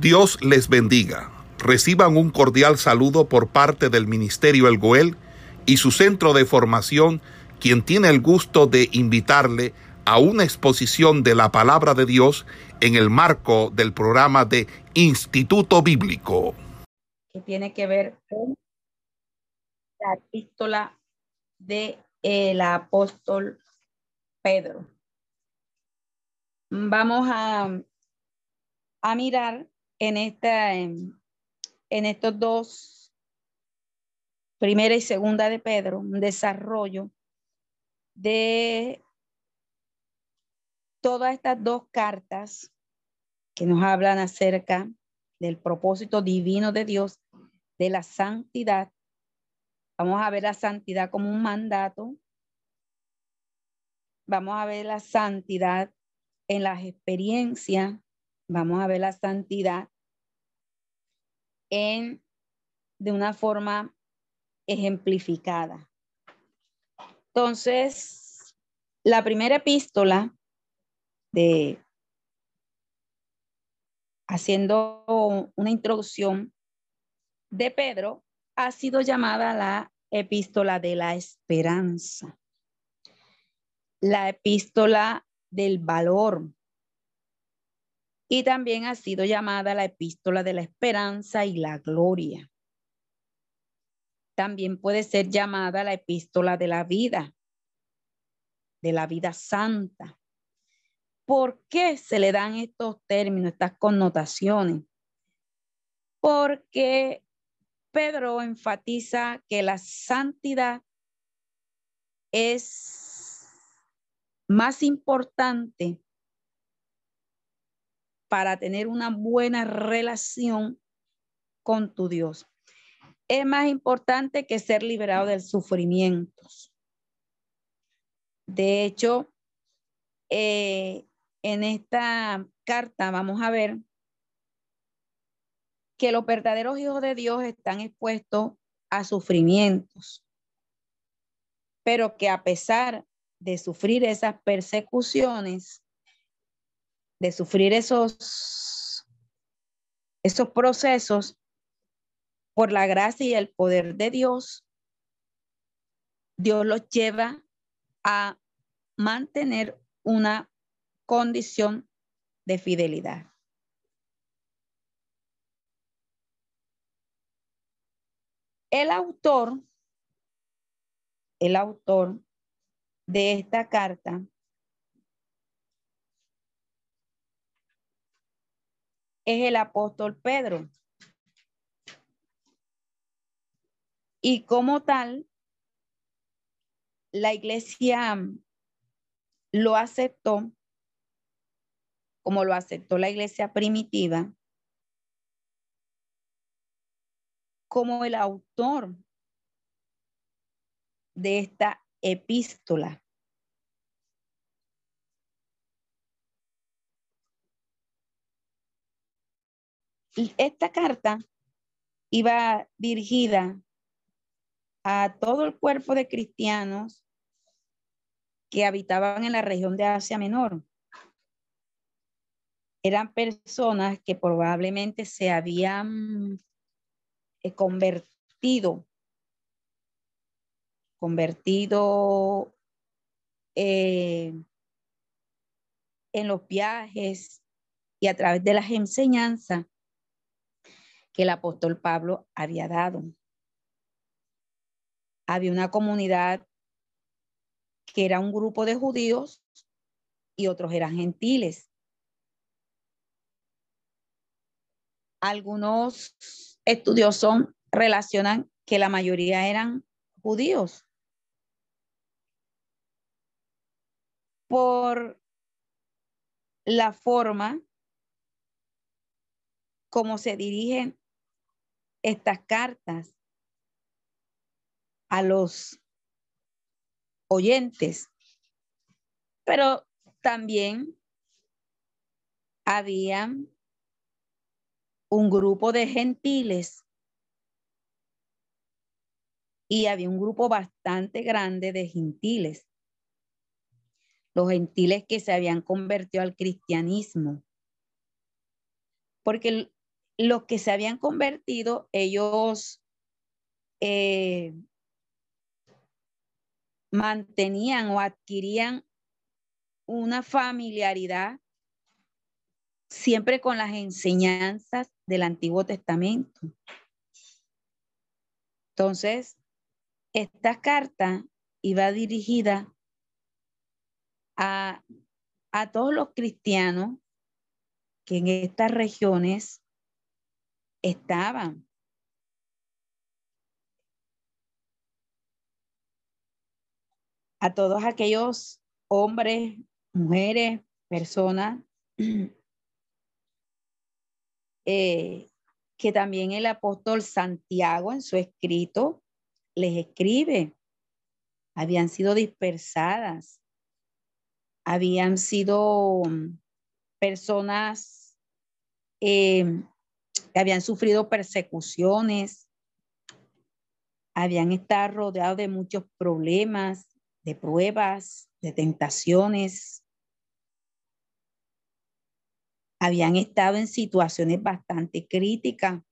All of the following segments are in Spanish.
Dios les bendiga. Reciban un cordial saludo por parte del Ministerio El Goel y su centro de formación, quien tiene el gusto de invitarle a una exposición de la palabra de Dios en el marco del programa de Instituto Bíblico. Que tiene que ver con la epístola de el apóstol Pedro. Vamos a, a mirar en, esta, en, estos dos, primera y segunda de Pedro, un desarrollo de todas estas dos cartas que nos hablan acerca del propósito divino de Dios, de la santidad. Vamos a ver la santidad como un mandato. Vamos a ver la santidad en las experiencias Vamos a ver la santidad en, de una forma ejemplificada. Entonces, la primera epístola de haciendo una introducción de Pedro ha sido llamada la epístola de la esperanza, la epístola del valor, y también ha sido llamada la epístola de la esperanza y la gloria. También puede ser llamada la epístola de la vida, de la vida santa. ¿Por qué se le dan estos términos, estas connotaciones? Porque Pedro enfatiza que la santidad es más importante para tener una buena relación con tu Dios. Es más importante que ser liberado del sufrimiento. De hecho, eh, en esta carta vamos a ver que los verdaderos hijos de Dios están expuestos a sufrimientos, pero que a pesar de sufrir esas persecuciones, de sufrir esos, esos procesos por la gracia y el poder de Dios, Dios los lleva a mantener una condición de fidelidad. El autor, el autor de esta carta es el apóstol Pedro. Y como tal, la iglesia lo aceptó, como lo aceptó la iglesia primitiva, como el autor de esta epístola. Esta carta iba dirigida a todo el cuerpo de cristianos que habitaban en la región de Asia Menor. Eran personas que probablemente se habían eh, convertido, convertido eh, en los viajes y a través de las enseñanzas que el apóstol Pablo había dado. Había una comunidad que era un grupo de judíos y otros eran gentiles. Algunos estudiosos relacionan que la mayoría eran judíos. Por la forma como se dirigen estas cartas a los oyentes, pero también había un grupo de gentiles y había un grupo bastante grande de gentiles. Los gentiles que se habían convertido al cristianismo. Porque los que se habían convertido, ellos eh, mantenían o adquirían una familiaridad siempre con las enseñanzas del Antiguo Testamento. Entonces, esta carta iba dirigida a, a todos los cristianos que en estas regiones estaban. A todos aquellos hombres, mujeres, personas eh, que también el apóstol Santiago en su escrito les escribe, habían sido dispersadas, habían sido mm, personas eh, que habían sufrido persecuciones, habían estado rodeados de muchos problemas, de pruebas, de tentaciones. Habían estado en situaciones bastante críticas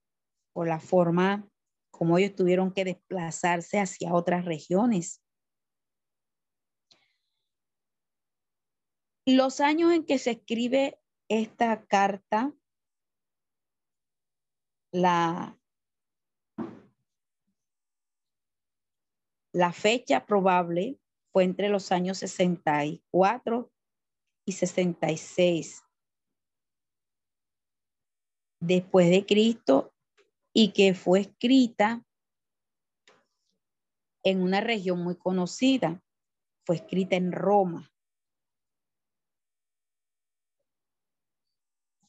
por la forma como ellos tuvieron que desplazarse hacia otras regiones. Los años en que se escribe esta carta, la, la fecha probable fue entre los años 64 y 66 después de Cristo y que fue escrita en una región muy conocida. Fue escrita en Roma.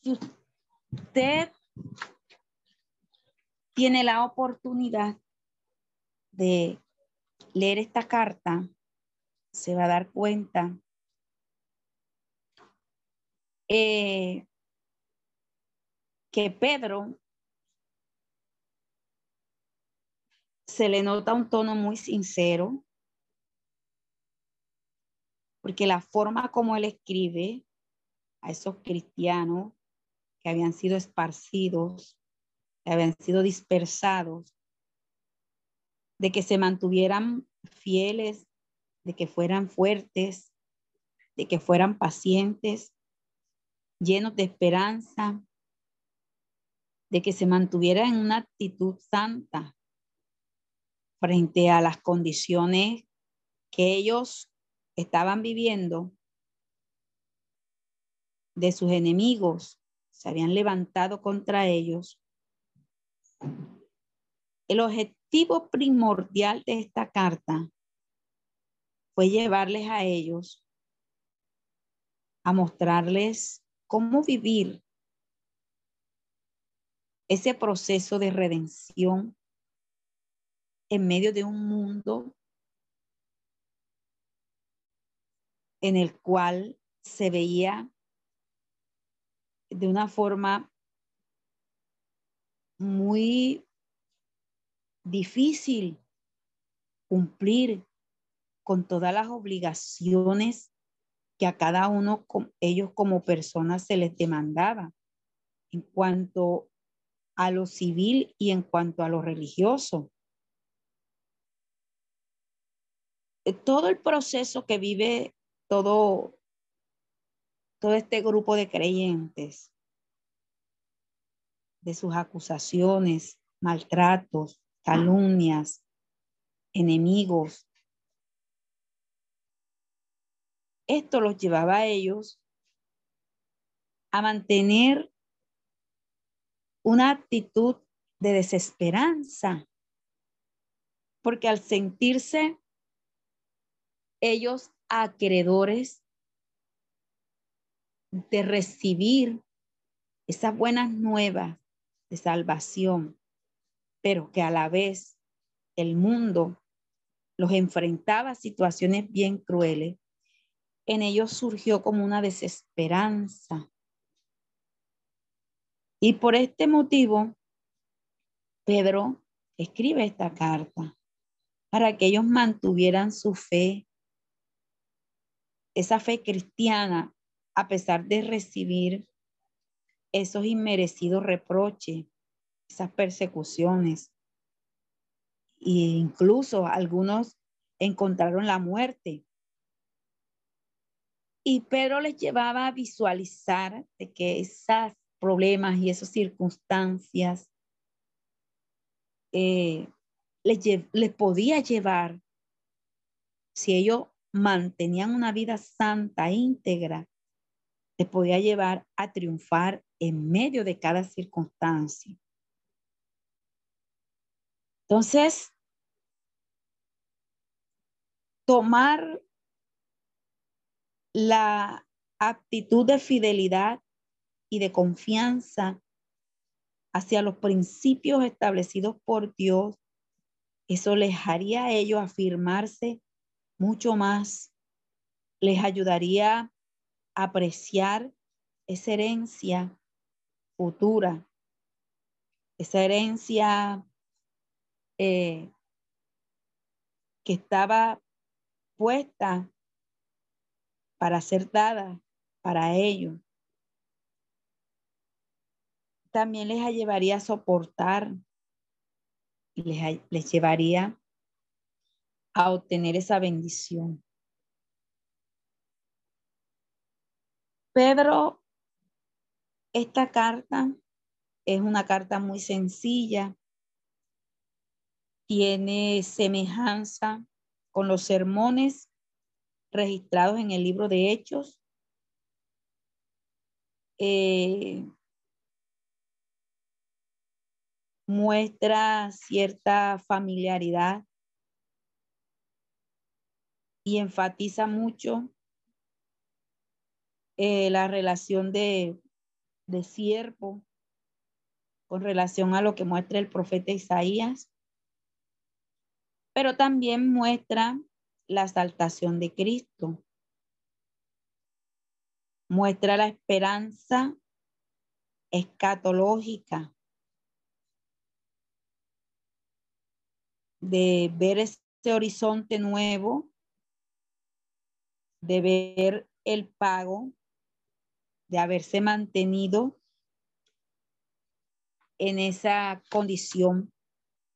Si usted tiene la oportunidad de leer esta carta, se va a dar cuenta eh, que Pedro se le nota un tono muy sincero, porque la forma como él escribe a esos cristianos que habían sido esparcidos, habían sido dispersados, de que se mantuvieran fieles, de que fueran fuertes, de que fueran pacientes, llenos de esperanza, de que se mantuvieran en una actitud santa, frente a las condiciones que ellos estaban viviendo de sus enemigos, se habían levantado contra ellos. El objetivo primordial de esta carta fue llevarles a ellos a mostrarles cómo vivir ese proceso de redención en medio de un mundo en el cual se veía de una forma muy difícil cumplir con todas las obligaciones que a cada uno, ellos como personas se les demandaba en cuanto a lo civil y en cuanto a lo religioso. Eh, todo el proceso que vive todo, todo este grupo de creyentes, de sus acusaciones, maltratos, calumnias, enemigos. Esto los llevaba a ellos a mantener una actitud de desesperanza, porque al sentirse ellos acreedores de recibir esas buenas nuevas salvación, pero que a la vez el mundo los enfrentaba a situaciones bien crueles, en ellos surgió como una desesperanza. Y por este motivo, Pedro escribe esta carta para que ellos mantuvieran su fe esa fe cristiana, a pesar de recibir esos inmerecidos reproches, esas persecuciones. E incluso algunos encontraron la muerte. Y Pedro les llevaba a visualizar de que esos problemas y esas circunstancias eh, les, podía llevar, si ellos mantenían una vida santa, íntegra, les podía llevar a triunfar en medio de cada circunstancia. Entonces, tomar la actitud de fidelidad y de confianza hacia los principios establecidos por Dios, eso les haría a ellos afirmarse mucho más, les ayudaría a apreciar esa herencia futura, esa herencia eh, que estaba puesta para ser dada para ellos. También les llevaría a soportar les, les llevaría a obtener esa bendición. Pedro, esta carta es una carta muy sencilla, tiene semejanza con los sermones registrados en el libro de Hechos. Eh, muestra cierta familiaridad y enfatiza mucho eh, la relación de, de siervo con relación a lo que muestra el profeta Isaías pero también muestra la exaltación de Cristo. Muestra la esperanza escatológica de ver ese horizonte nuevo, de ver el pago, de haberse mantenido en esa condición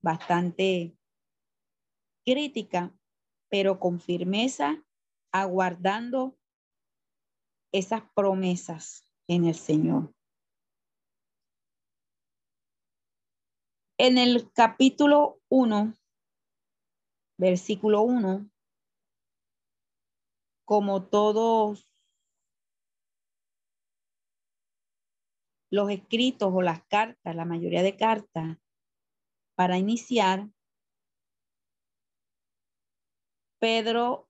bastante crítica, pero con firmeza, aguardando esas promesas en el Señor. En el capítulo 1, versículo 1, como todos los escritos o las cartas, la mayoría de cartas, para iniciar, Pedro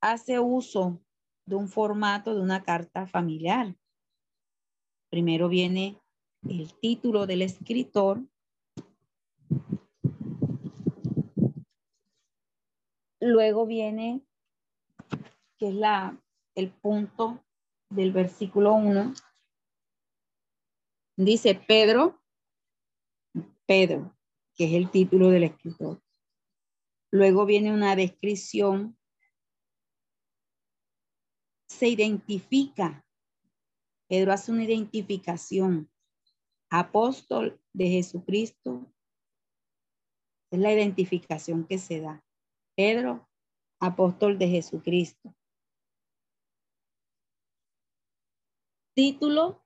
hace uso de un formato de una carta familiar. Primero viene el título del escritor. Luego viene, que es la, el punto del versículo 1. Dice Pedro, Pedro, que es el título del escritor. Luego viene una descripción. Se identifica. Pedro hace una identificación. Apóstol de Jesucristo. Es la identificación que se da. Pedro, apóstol de Jesucristo. Título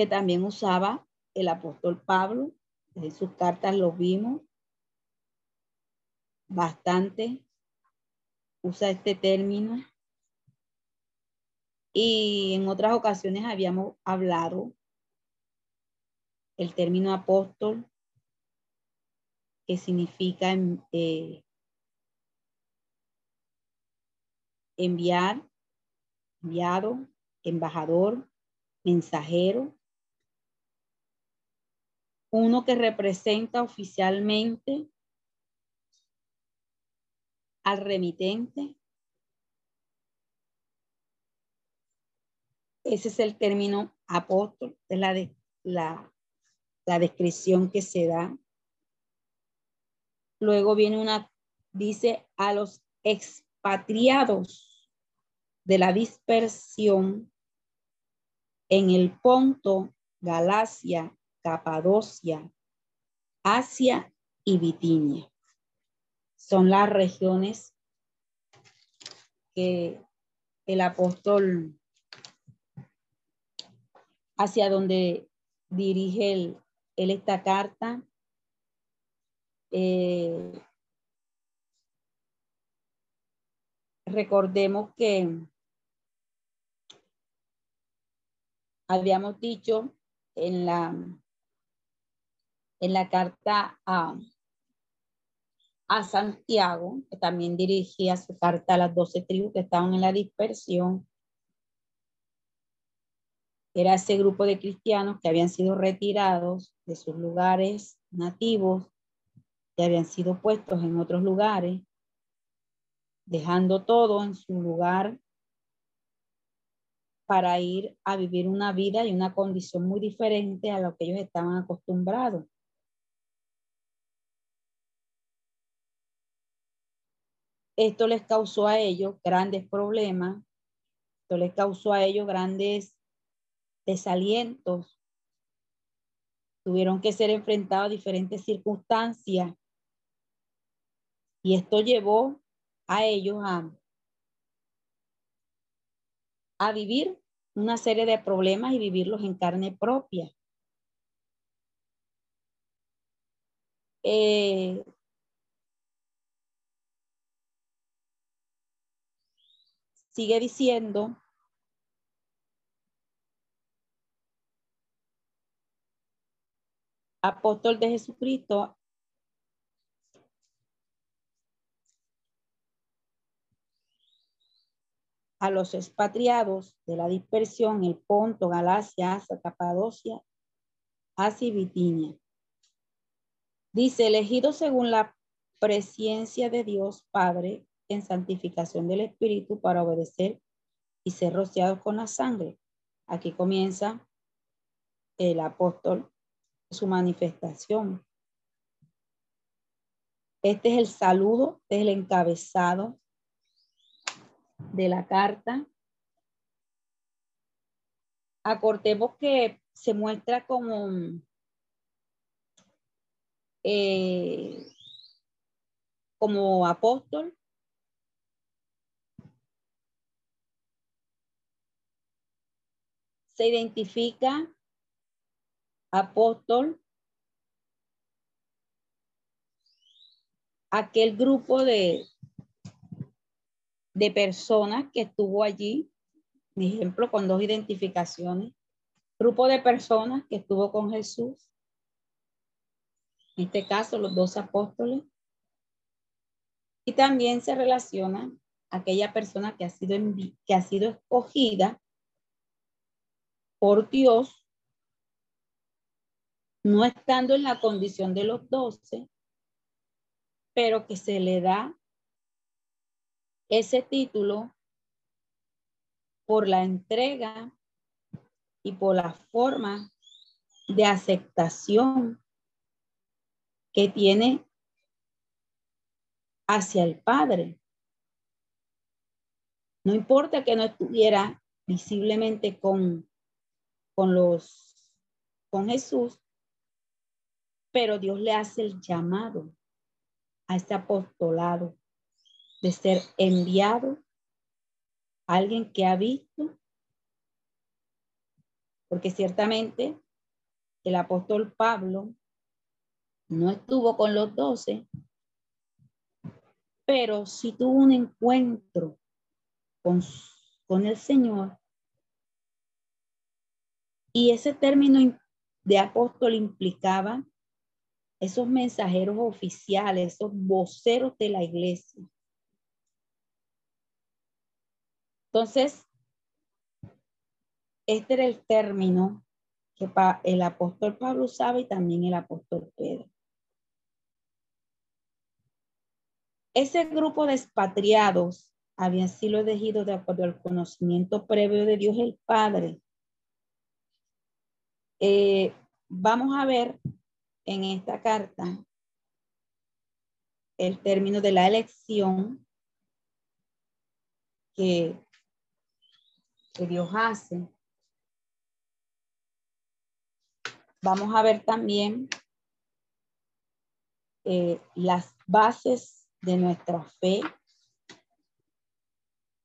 que también usaba el apóstol Pablo. En sus cartas lo vimos bastante, usa este término. Y en otras ocasiones habíamos hablado el término apóstol, que significa eh, enviar, enviado, embajador, mensajero, uno que representa oficialmente al remitente. Ese es el término apóstol, es la, de, la, descripción que se da. Luego viene una, dice a los expatriados de la dispersión en el Ponto Galacia, Capadocia, Asia y Bitinia. Son las regiones que el apóstol hacia donde dirige el, esta carta. Eh, recordemos que habíamos dicho en la, en la carta a, Santiago, que también dirigía su carta a las doce tribus que estaban en la dispersión, era ese grupo de cristianos que habían sido retirados de sus lugares nativos, que habían sido puestos en otros lugares, dejando todo en su lugar para ir a vivir una vida y una condición muy diferente a lo que ellos estaban acostumbrados. Esto les causó a ellos grandes problemas, esto les causó a ellos grandes desalientos, tuvieron que ser enfrentados a diferentes circunstancias y esto llevó a ellos a, a vivir una serie de problemas y vivirlos en carne propia. Eh, sigue diciendo apóstol de Jesucristo a los expatriados de la dispersión, el Ponto, Galacia, Asia, Capadocia, Asia y. Dice, elegido según la presencia de Dios Padre en santificación del Espíritu para obedecer y ser rociados con la sangre. Aquí comienza el apóstol su manifestación. Este es el saludo, del encabezado de la carta. Acortemos que se muestra como eh, como apóstol. Se identifica apóstol, aquel grupo de, de personas que estuvo allí, mi ejemplo, con dos identificaciones, grupo de personas que estuvo con Jesús, en este caso los dos apóstoles, y también se relaciona aquella persona que ha sido, que ha sido escogida por Dios no estando en la condición de los doce, pero que se le da ese título por la entrega y por la forma de aceptación que tiene hacia el Padre. No importa que no estuviera visiblemente con, con los con Jesús, pero Dios le hace el llamado a este apostolado de ser enviado a alguien que ha visto, porque ciertamente el apóstol Pablo no estuvo con los doce, pero sí tuvo un encuentro con, con el Señor. Y ese término de apóstol implicaba esos mensajeros oficiales, esos voceros de la iglesia. Entonces, este era el término que el apóstol Pablo usaba y también el apóstol Pedro. Ese grupo de expatriados habían sido elegidos de acuerdo al conocimiento previo de Dios el Padre. Eh, vamos a ver en esta carta el término de la elección que, que Dios hace. vamos a ver también eh, las bases de nuestra fe,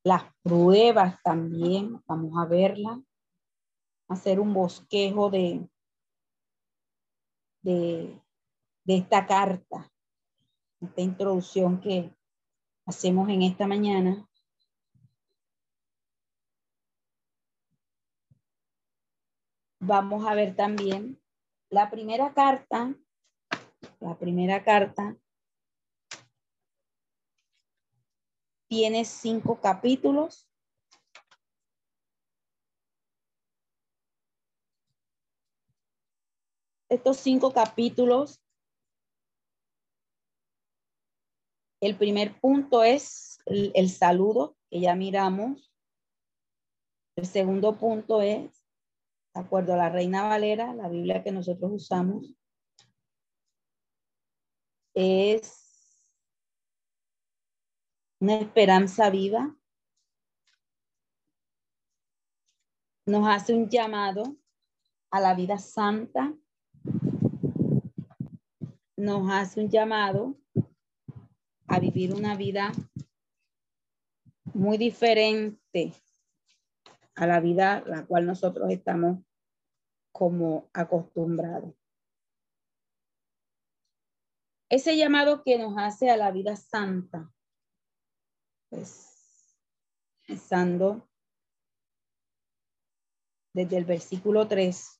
las pruebas también, vamos a verlas, hacer un bosquejo de, de, esta carta, esta introducción que hacemos en esta mañana. Vamos a ver también la primera carta, la primera carta tiene cinco capítulos. Estos cinco capítulos, el primer punto es el, saludo, que ya miramos. El segundo punto es de acuerdo a la Reina Valera, la Biblia que nosotros usamos, es una esperanza viva. Nos hace un llamado a la vida santa. Nos hace un llamado a vivir una vida muy diferente a la vida a la cual nosotros estamos como acostumbrados. Ese llamado que nos hace a la vida santa, pues, pensando desde el versículo 3,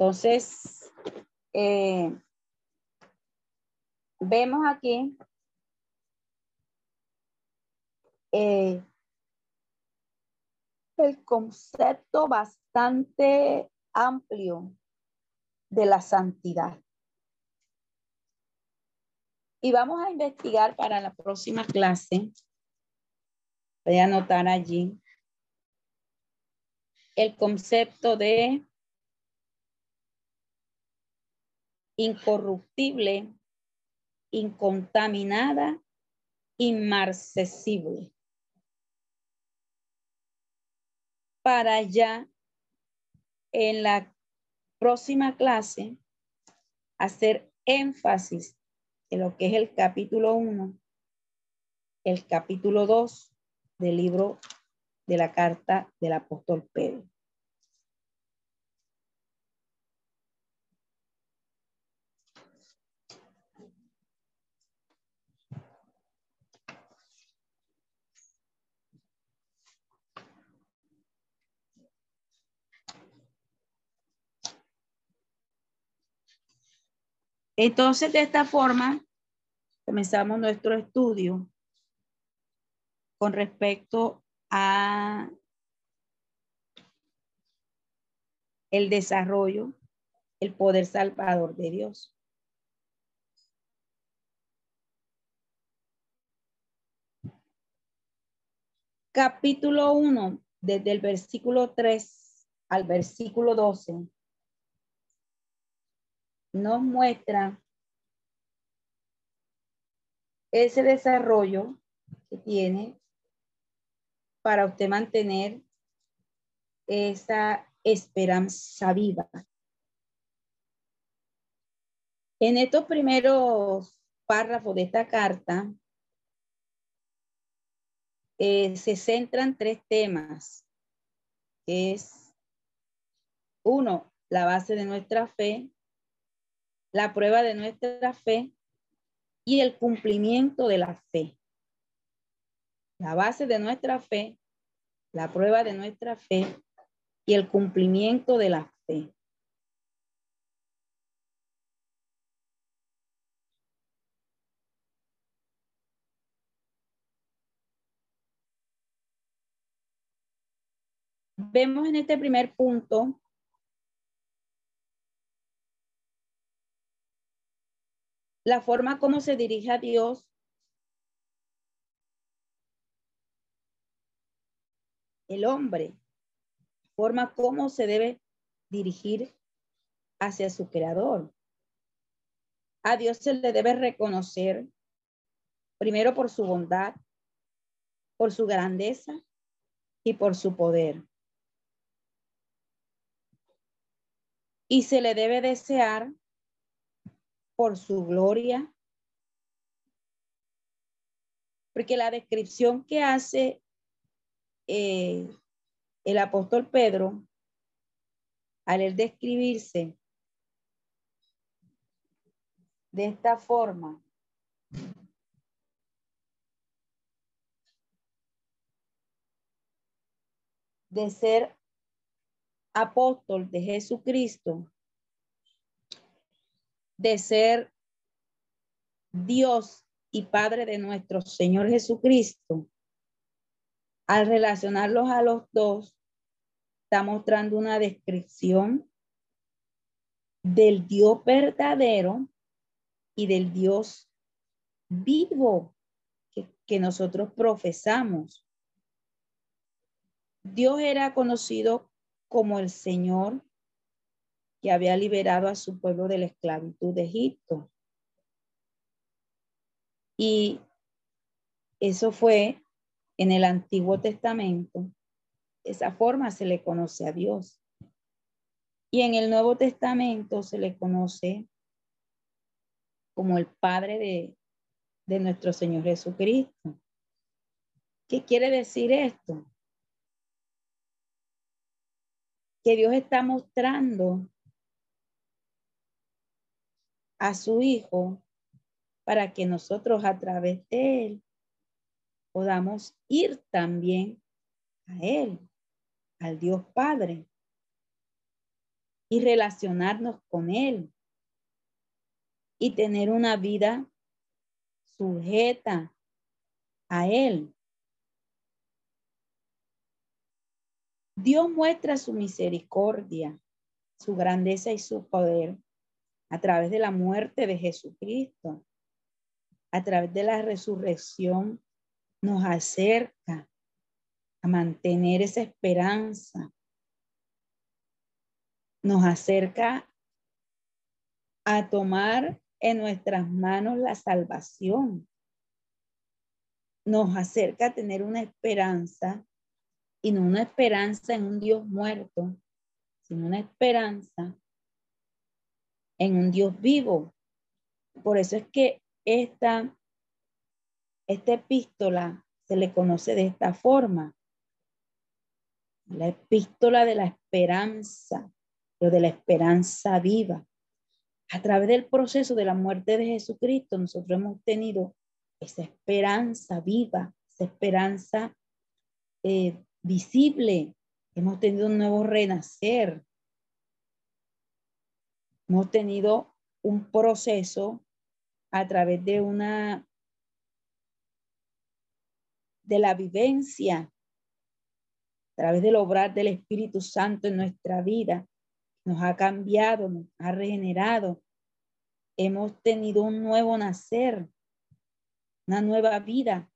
Entonces, eh, vemos aquí eh, el concepto bastante amplio de la santidad. Y vamos a investigar para la próxima clase. Voy a anotar allí el concepto de incorruptible, incontaminada, inmarcesible. para ya en la próxima clase hacer énfasis en lo que es el capítulo 1, el capítulo 2 del libro de la carta del apóstol Pedro. Entonces, de esta forma, comenzamos nuestro estudio con respecto a el desarrollo, el poder salvador de Dios. Capítulo 1, desde el versículo 3 al versículo 12 nos muestra ese desarrollo que tiene para usted mantener esa esperanza viva. En estos primeros párrafos de esta carta eh, se centran tres temas, es uno, la base de nuestra fe, la prueba de nuestra fe y el cumplimiento de la fe. La base de nuestra fe, la prueba de nuestra fe y el cumplimiento de la fe. Vemos en este primer punto la forma como se dirige a Dios el hombre, forma como se debe dirigir hacia su creador. A Dios se le debe reconocer primero por su bondad, por su grandeza y por su poder. Y se le debe desear por su gloria, porque la descripción que hace eh, el apóstol Pedro, al describirse de esta forma, de ser apóstol de Jesucristo, de ser Dios y Padre de nuestro Señor Jesucristo, al relacionarlos a los dos, está mostrando una descripción del Dios verdadero y del Dios vivo que, que nosotros profesamos. Dios era conocido como el Señor que había liberado a su pueblo de la esclavitud de Egipto. Y eso fue en el Antiguo Testamento. Esa forma se le conoce a Dios. Y en el Nuevo Testamento se le conoce como el Padre de, de nuestro Señor Jesucristo. ¿Qué quiere decir esto? Que Dios está mostrando a su Hijo para que nosotros a través de Él podamos ir también a Él, al Dios Padre, y relacionarnos con Él y tener una vida sujeta a Él. Dios muestra su misericordia, su grandeza y su poder a través de la muerte de Jesucristo, a través de la resurrección, nos acerca a mantener esa esperanza, nos acerca a tomar en nuestras manos la salvación, nos acerca a tener una esperanza y no una esperanza en un Dios muerto, sino una esperanza en un Dios vivo. Por eso es que esta, esta epístola se le conoce de esta forma. La epístola de la esperanza, o de la esperanza viva. A través del proceso de la muerte de Jesucristo, nosotros hemos tenido esa esperanza viva, esa esperanza eh, visible. Hemos tenido un nuevo renacer, Hemos tenido un proceso a través de una, de la vivencia, a través del obrar del Espíritu Santo en nuestra vida. Nos ha cambiado, nos ha regenerado. Hemos tenido un nuevo nacer, una nueva vida,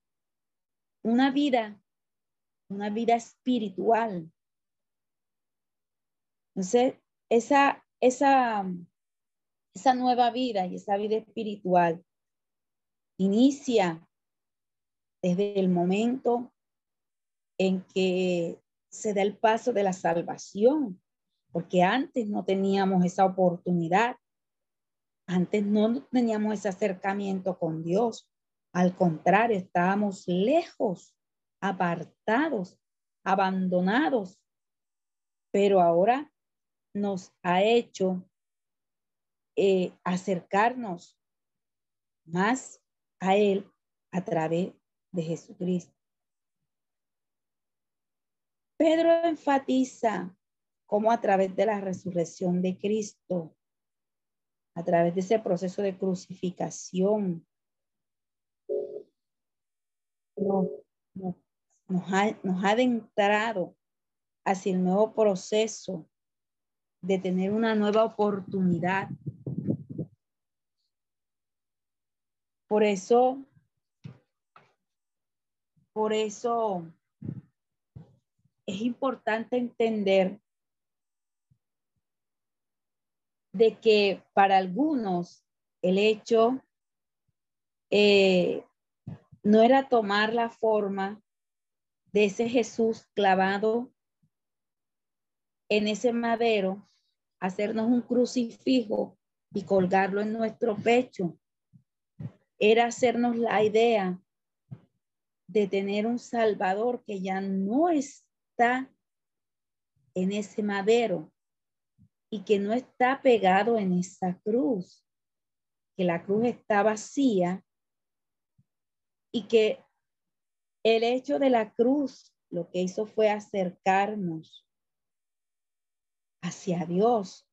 una vida, una vida espiritual. Entonces, esa esa, esa nueva vida y esa vida espiritual inicia desde el momento en que se da el paso de la salvación, porque antes no teníamos esa oportunidad, antes no teníamos ese acercamiento con Dios, al contrario, estábamos lejos, apartados, abandonados, pero ahora nos ha hecho eh, acercarnos más a Él a través de Jesucristo. Pedro enfatiza cómo a través de la resurrección de Cristo, a través de ese proceso de crucificación, nos, ha, nos ha adentrado hacia el nuevo proceso de tener una nueva oportunidad. Por eso, por eso es importante entender de que para algunos el hecho eh, no era tomar la forma de ese Jesús clavado en ese madero, hacernos un crucifijo y colgarlo en nuestro pecho. Era hacernos la idea de tener un Salvador que ya no está en ese madero y que no está pegado en esa cruz, que la cruz está vacía y que el hecho de la cruz lo que hizo fue acercarnos hacia Dios.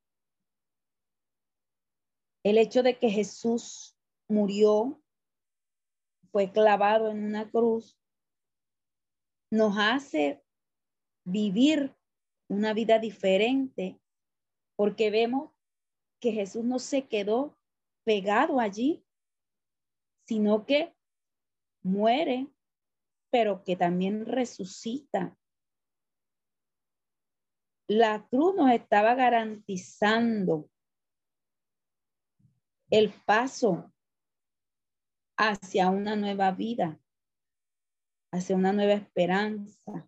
El hecho de que Jesús murió, fue clavado en una cruz, nos hace vivir una vida diferente porque vemos que Jesús no se quedó pegado allí, sino que muere, pero que también resucita. La cruz nos estaba garantizando el paso hacia una nueva vida, hacia una nueva esperanza.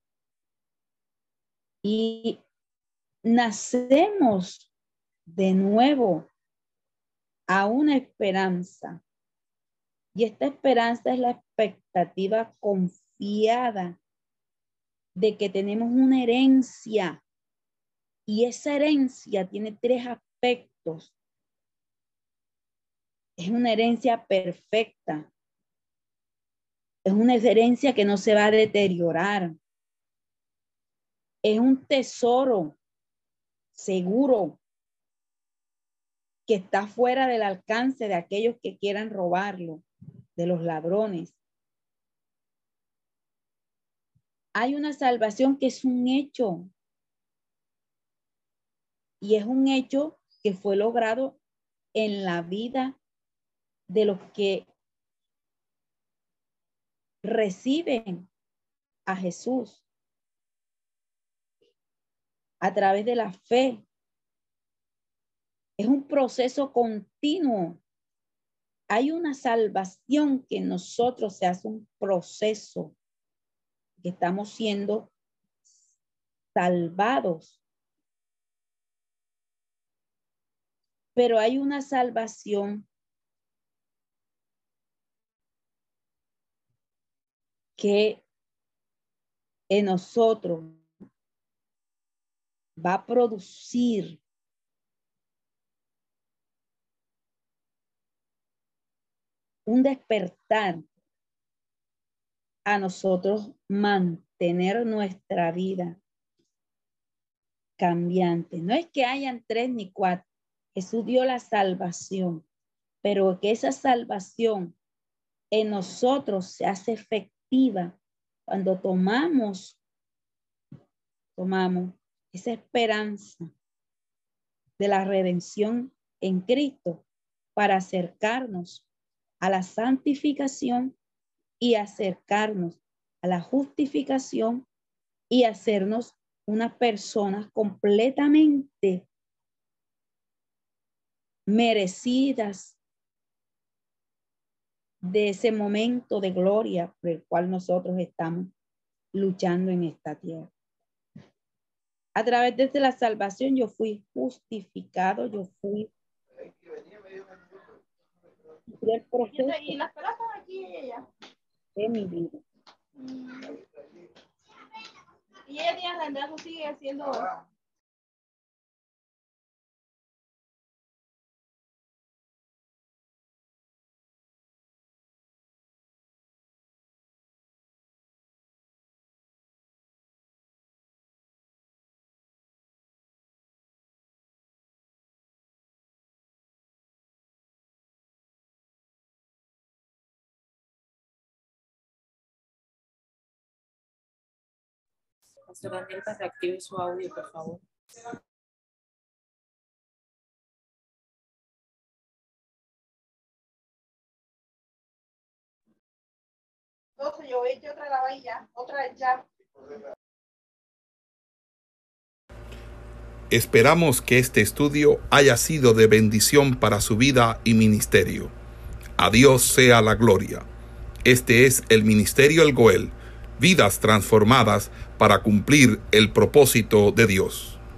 Y nacemos de nuevo a una esperanza y esta esperanza es la expectativa confiada de que tenemos una herencia. Y esa herencia tiene tres aspectos. Es una herencia perfecta. Es una herencia que no se va a deteriorar. Es un tesoro seguro que está fuera del alcance de aquellos que quieran robarlo de los ladrones. Hay una salvación que es un hecho. Y es un hecho que fue logrado en la vida de los que reciben a Jesús a través de la fe. Es un proceso continuo hay una salvación que nosotros se hace un proceso, que estamos siendo salvados. Pero hay una salvación que en nosotros va a producir un despertar a nosotros mantener nuestra vida cambiante. No es que hayan tres ni cuatro. Jesús dio la salvación, pero que esa salvación en nosotros se hace efectiva cuando tomamos, tomamos esa esperanza de la redención en Cristo para acercarnos a la santificación y acercarnos a la justificación y hacernos unas personas completamente merecidas de ese momento de gloria por el cual nosotros estamos luchando en esta tierra. A través de la salvación yo fui justificado, yo fui y las pelotas aquí ella. De mi vida. Y ella tiene sigue haciendo. Pastor Daniel, para que active su audio, por favor. Entonces yo eché otra lavadilla, otra ya. Esperamos que este estudio haya sido de bendición para su vida y ministerio. A Dios sea la gloria. Este es el Ministerio El Goel, vidas transformadas para cumplir el propósito de Dios.